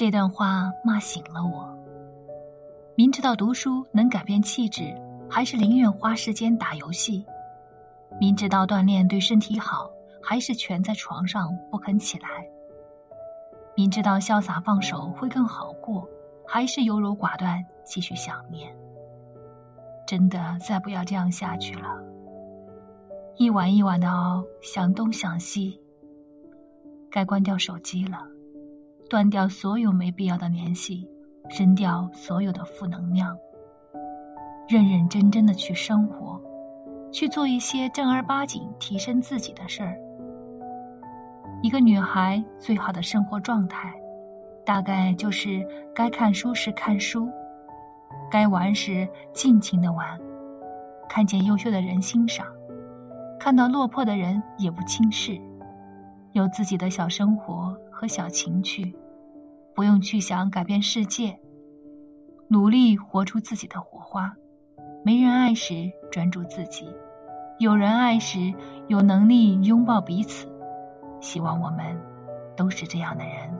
这段话骂醒了我。明知道读书能改变气质，还是宁愿花时间打游戏；明知道锻炼对身体好，还是蜷在床上不肯起来；明知道潇洒放手会更好过，还是优柔寡断继续想念。真的再不要这样下去了，一晚一晚的熬，想东想西。该关掉手机了。断掉所有没必要的联系，扔掉所有的负能量，认认真真的去生活，去做一些正儿八经提升自己的事儿。一个女孩最好的生活状态，大概就是该看书时看书，该玩时尽情的玩，看见优秀的人欣赏，看到落魄的人也不轻视，有自己的小生活和小情趣。不用去想改变世界，努力活出自己的火花。没人爱时专注自己，有人爱时有能力拥抱彼此。希望我们都是这样的人。